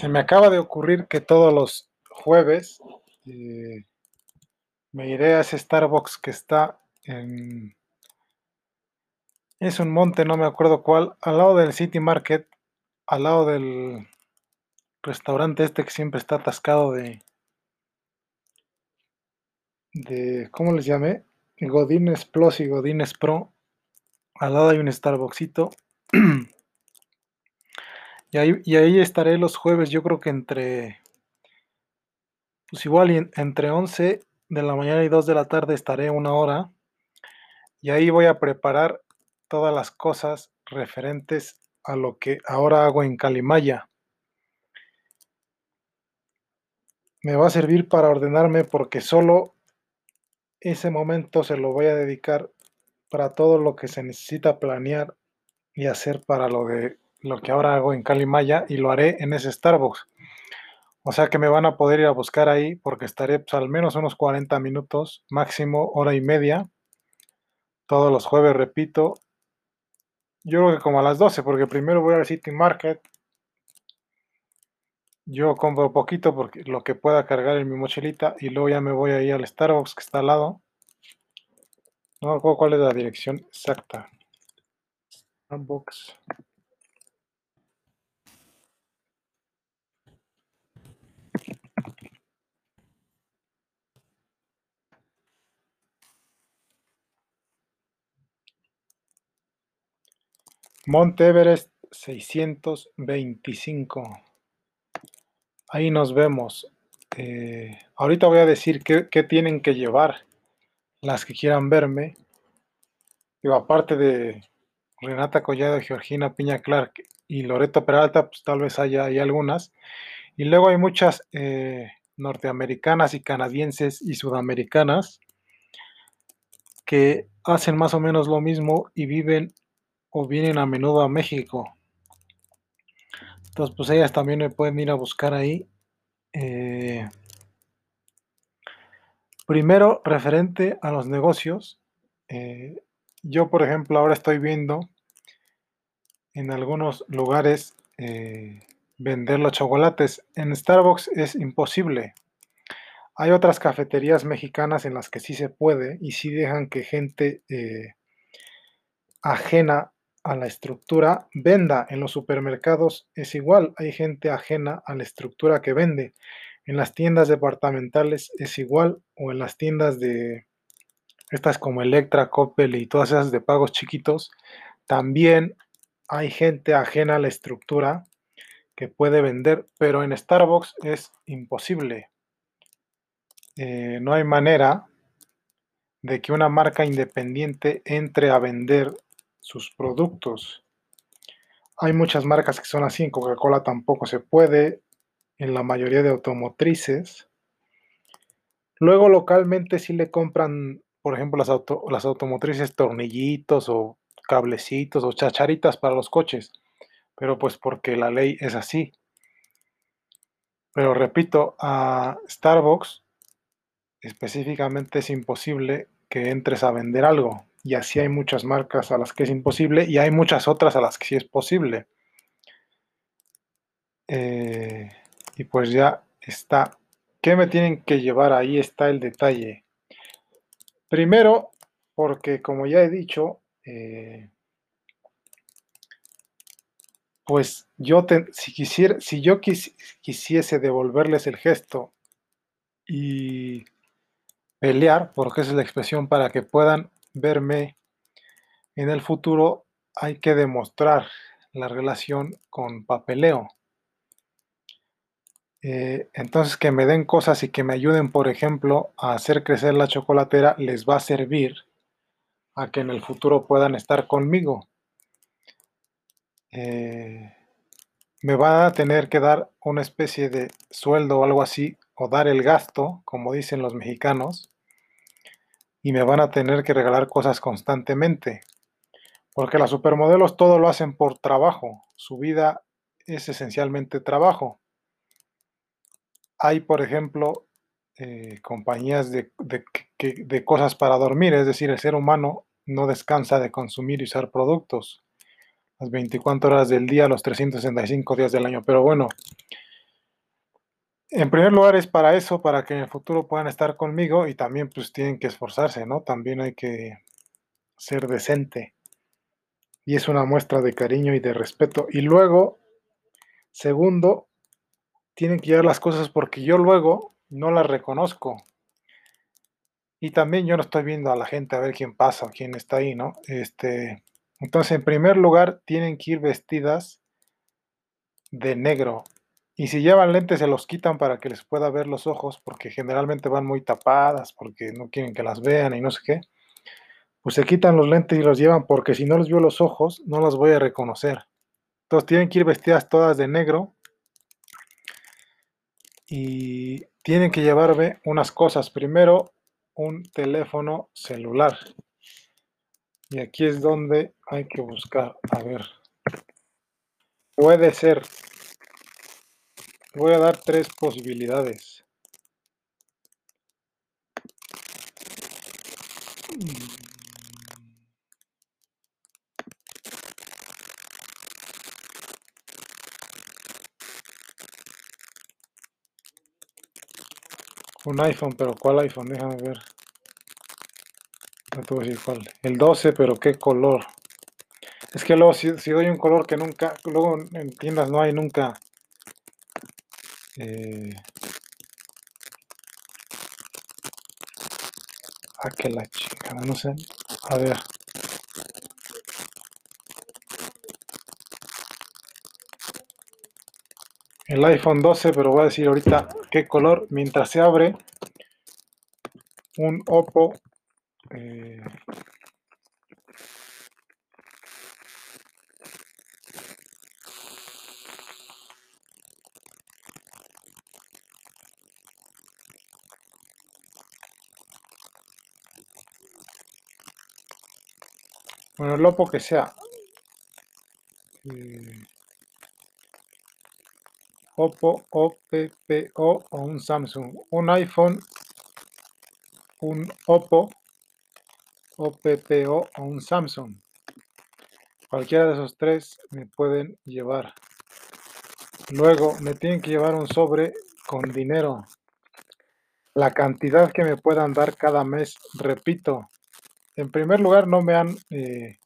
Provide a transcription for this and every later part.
Se me acaba de ocurrir que todos los jueves eh, me iré a ese Starbucks que está en... Es un monte, no me acuerdo cuál, al lado del City Market, al lado del restaurante este que siempre está atascado de... de ¿Cómo les llamé? Godines Plus y Godines Pro. Al lado hay un Starbucksito. y, ahí, y ahí estaré los jueves, yo creo que entre... Pues igual entre 11 de la mañana y 2 de la tarde estaré una hora y ahí voy a preparar todas las cosas referentes a lo que ahora hago en Calimaya. Me va a servir para ordenarme porque solo ese momento se lo voy a dedicar para todo lo que se necesita planear y hacer para lo de lo que ahora hago en Calimaya y lo haré en ese Starbucks. O sea que me van a poder ir a buscar ahí porque estaré pues, al menos unos 40 minutos, máximo hora y media. Todos los jueves, repito. Yo creo que como a las 12, porque primero voy al City Market. Yo compro poquito porque lo que pueda cargar en mi mochilita y luego ya me voy ahí al Starbucks que está al lado. No recuerdo cuál es la dirección exacta. Starbucks. Monte Everest 625. Ahí nos vemos. Eh, ahorita voy a decir qué, tienen que llevar las que quieran verme. Digo, aparte de Renata Collado, Georgina Piña Clark y Loreto Peralta, pues tal vez haya hay algunas. Y luego hay muchas eh, norteamericanas y canadienses y sudamericanas que hacen más o menos lo mismo y viven o vienen a menudo a México. Entonces, pues ellas también me pueden ir a buscar ahí. Eh, primero, referente a los negocios. Eh, yo, por ejemplo, ahora estoy viendo en algunos lugares eh, vender los chocolates. En Starbucks es imposible. Hay otras cafeterías mexicanas en las que sí se puede y sí dejan que gente ajena a la estructura venda. En los supermercados es igual, hay gente ajena a la estructura que vende. En las tiendas departamentales es igual o en las tiendas de estas como Electra, Coppel y todas esas de pagos chiquitos, también hay gente ajena a la estructura que puede vender, pero en Starbucks es imposible. Eh, no hay manera de que una marca independiente entre a vender sus productos. Hay muchas marcas que son así, en Coca-Cola tampoco se puede, en la mayoría de automotrices. Luego localmente sí le compran, por ejemplo, las, las automotrices tornillitos o cablecitos o chacharitas para los coches, pero pues porque la ley es así. Pero repito, a Starbucks específicamente es imposible que entres a vender algo y así hay muchas marcas a las que es imposible y hay muchas otras a las que sí es posible. Eh, y pues ya está. ¿Qué me tienen que llevar? Ahí está el detalle. Primero, porque como ya he dicho, eh, pues yo si quisiera, si yo quisiese devolverles el gesto y pelear, porque es la expresión para que puedan verme en el futuro, hay que demostrar la relación con papeleo. Eh, entonces, que me den cosas y que me ayuden, por ejemplo, a hacer crecer la chocolatera, les va a servir a que en el futuro puedan estar conmigo. Eh, me va a tener que dar una especie de sueldo o algo así, o dar el gasto, como dicen los mexicanos, y me van a tener que regalar cosas constantemente. Porque las supermodelos todo lo hacen por trabajo. Su vida es esencialmente trabajo. Hay, por ejemplo, eh, compañías de, de, cosas para dormir, es decir, el ser humano no descansa de consumir y usar productos las 24 horas del día, los 365 días del año. Pero bueno, En primer lugar es para eso, para que en el futuro puedan estar conmigo y también pues tienen que esforzarse, ¿no? También hay que ser decente. Y es una muestra de cariño y de respeto. Y luego, segundo, tienen que llevar las cosas porque yo luego no las reconozco. Y también yo no estoy viendo a la gente a ver quién pasa quién está ahí, ¿no? Este, entonces, en primer lugar, tienen que ir vestidas de negro. Y si llevan lentes, se los quitan para que les pueda ver los ojos, porque generalmente van muy tapadas, porque no quieren que las vean y no sé qué. Pues se quitan los lentes y los llevan, porque si no les veo los ojos, no las voy a reconocer. Entonces tienen que ir vestidas todas de negro. Y tienen que llevarme unas cosas. Primero, un teléfono celular. Y aquí es donde hay que buscar. A ver. Puede ser. Voy a dar tres posibilidades. Un iPhone, pero ¿cuál iPhone? Déjame ver. No te voy a decir cuál. El 12, pero ¿qué color? Es que luego si, doy un color que nunca, luego en tiendas no hay nunca. Eh, ah, que la chica, no sé. A ver. El iPhone 12, pero voy a decir ahorita qué color. Mientras se abre un Oppo eh, Bueno, el Oppo que sea. Eh, Oppo, OPPO o un Samsung. Un iPhone, un Oppo, OPPO o un Samsung. Cualquiera de esos tres me pueden llevar. Luego me tienen que llevar un sobre con dinero. La cantidad que me puedan dar cada mes, repito, en primer lugar, no me han... Eh,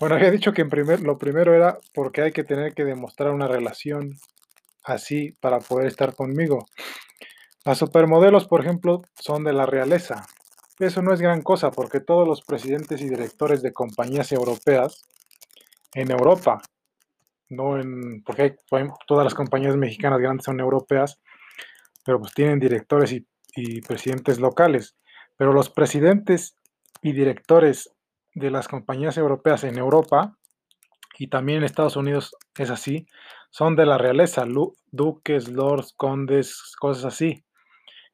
bueno, había dicho que en primer, lo primero era porque hay que tener que demostrar una relación así para poder estar conmigo. Las supermodelos, por ejemplo, son de la realeza. Eso no es gran cosa porque todos los presidentes y directores de compañías europeas en Europa, no en, porque todas las compañías mexicanas grandes son europeas, pero pues tienen directores y presidentes locales. Pero los presidentes y directores de las compañías europeas en Europa y también en Estados Unidos es así, son de la realeza, duques, lords, condes, cosas así.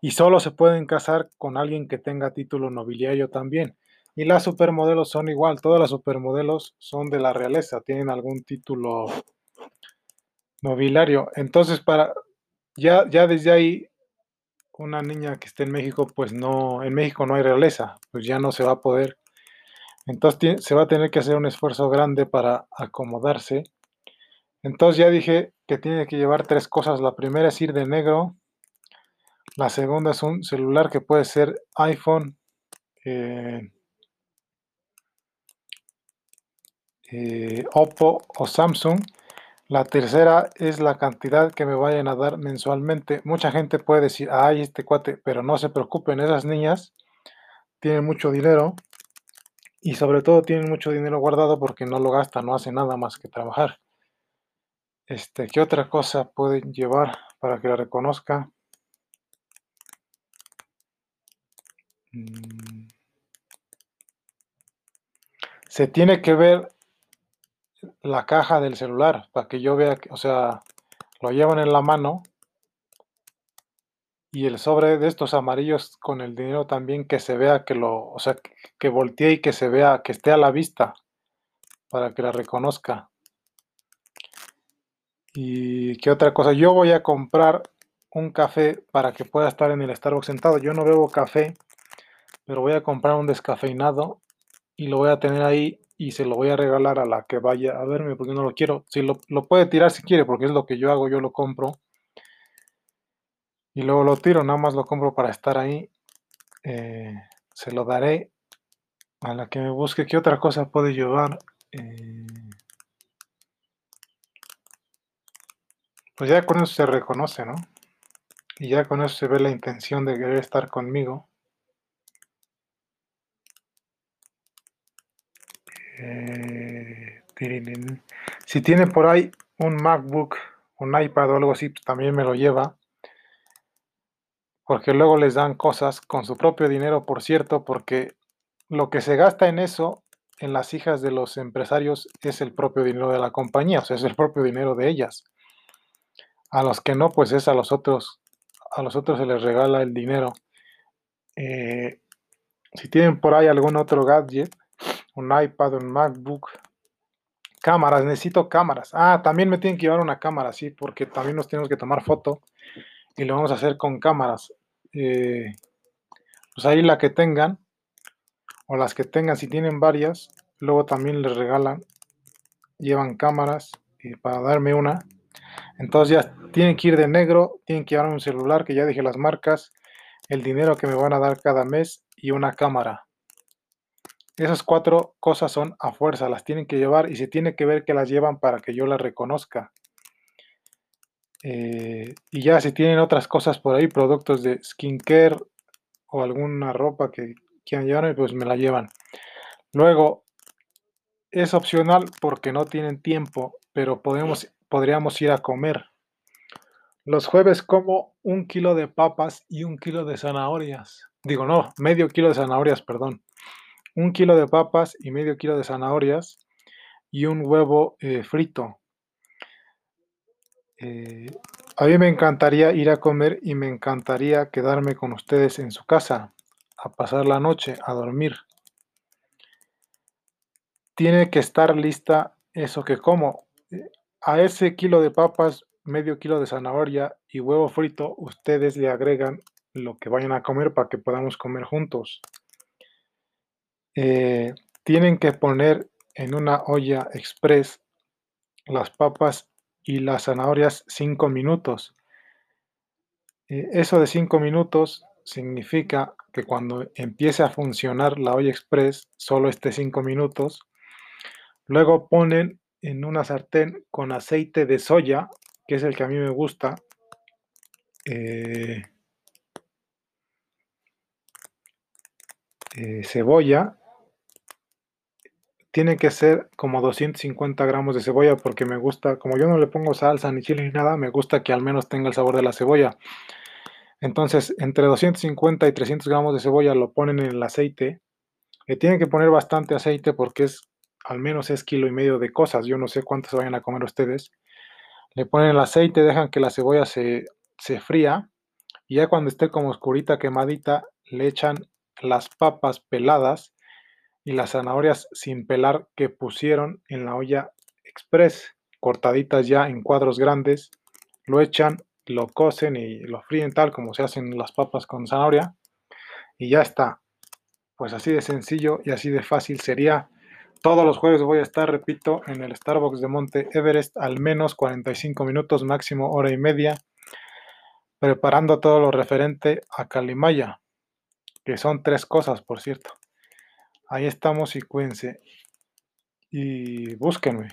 Y solo se pueden casar con alguien que tenga título nobiliario también. Y las supermodelos son igual, todas las supermodelos son de la realeza, tienen algún título nobiliario. Entonces, para ya, ya desde ahí una niña que esté en México, pues no, en México no hay realeza, pues ya no se va a poder. Entonces se va a tener que hacer un esfuerzo grande para acomodarse. Entonces ya dije que tiene que llevar tres cosas. La primera es ir de negro. La segunda es un celular que puede ser iPhone, eh, eh, Oppo o Samsung. La tercera es la cantidad que me vayan a dar mensualmente. Mucha gente puede decir, ay, este cuate, pero no se preocupen, esas niñas tienen mucho dinero y sobre todo tienen mucho dinero guardado porque no lo gastan, no hacen nada más que trabajar. Este, ¿qué otra cosa pueden llevar para que la reconozca? Mm. Se tiene que ver la caja del celular para que yo vea, o sea, lo llevan en la mano y el sobre de estos amarillos con el dinero también que se vea que lo, o sea, que, voltee y que se vea, que esté a la vista para que la reconozca. Y qué otra cosa, yo voy a comprar un café para que pueda estar en el Starbucks sentado. Yo no bebo café, pero voy a comprar un descafeinado y lo voy a tener ahí y se lo voy a regalar a la que vaya a verme porque no lo quiero. Si lo, puede tirar si quiere, porque es lo que yo hago, yo lo compro. y luego lo tiro, nada más lo compro para estar ahí. Eh, se lo daré a la que me busque qué otra cosa puede llevar. Eh, pues ya con eso se reconoce, ¿no? Y ya con eso se ve la intención de querer estar conmigo. Eh, si tiene por ahí un MacBook, un iPad o algo así, pues también me lo lleva. Porque luego les dan cosas con su propio dinero, por cierto, porque lo que se gasta en eso, en las hijas de los empresarios, es el propio dinero de la compañía, o sea, es el propio dinero de ellas. A los que no, pues es a los otros, a los otros se les regala el dinero. Eh, si tienen por ahí algún otro gadget, un iPad, un MacBook, cámaras, necesito cámaras. Ah, también me tienen que llevar una cámara, sí, porque también nos tenemos que tomar foto y lo vamos a hacer con cámaras. Eh, pues ahí la que tengan, o las que tengan, si tienen varias, luego también les regalan, llevan cámaras para darme una. Entonces ya tienen que ir de negro, tienen que llevar un celular, que ya dije las marcas, el dinero que me van a dar cada mes y una cámara. Esas cuatro cosas son a fuerza, las tienen que llevar y se tiene que ver que las llevan para que yo las reconozca. Eh, y ya si tienen otras cosas por ahí, productos de skincare o alguna ropa que quieran llevarme, pues me la llevan. Luego, es opcional porque no tienen tiempo, pero podemos, podríamos ir a comer. Los jueves como un kilo de papas y un kilo de zanahorias. Digo, no, medio kilo de zanahorias, perdón. Un kilo de papas y medio kilo de zanahorias y un huevo eh, frito. Eh, a mí me encantaría ir a comer y me encantaría quedarme con ustedes en su casa, a pasar la noche, a dormir. Tiene que estar lista eso que como. A ese kilo de papas, medio kilo de zanahoria y huevo frito, ustedes le agregan lo que vayan a comer para que podamos comer juntos. Eh, tienen que poner en una olla express las papas y las zanahorias 5 minutos. Eh, eso de 5 minutos significa que cuando empiece a funcionar la olla express, solo esté 5 minutos. Luego ponen en una sartén con aceite de soya, que es el que a mí me gusta. Eh, cebolla tiene que ser como 250 gramos de cebolla porque me gusta, como yo no le pongo salsa ni chile ni nada, me gusta que al menos tenga el sabor de la cebolla. Entonces, entre 250 y 300 gramos de cebolla lo ponen en el aceite. Le tienen que poner bastante aceite porque es, al menos es kilo y medio de cosas. Yo no sé cuántas vayan a comer ustedes. Le ponen el aceite, dejan que la cebolla se, se fría. Y ya cuando esté como oscurita, quemadita, le echan las papas peladas y las zanahorias sin pelar que pusieron en la olla express, cortaditas ya en cuadros grandes, lo echan, lo cocen y lo fríen tal como se hacen las papas con zanahoria y ya está. Pues así de sencillo y así de fácil sería. Todos los jueves voy a estar, repito, en el Starbucks de Monte Everest al menos 45 minutos, máximo hora y media, preparando todo lo referente a Calimaya, que son tres cosas, por cierto. Ahí estamos y cuídense. Y búsquenme.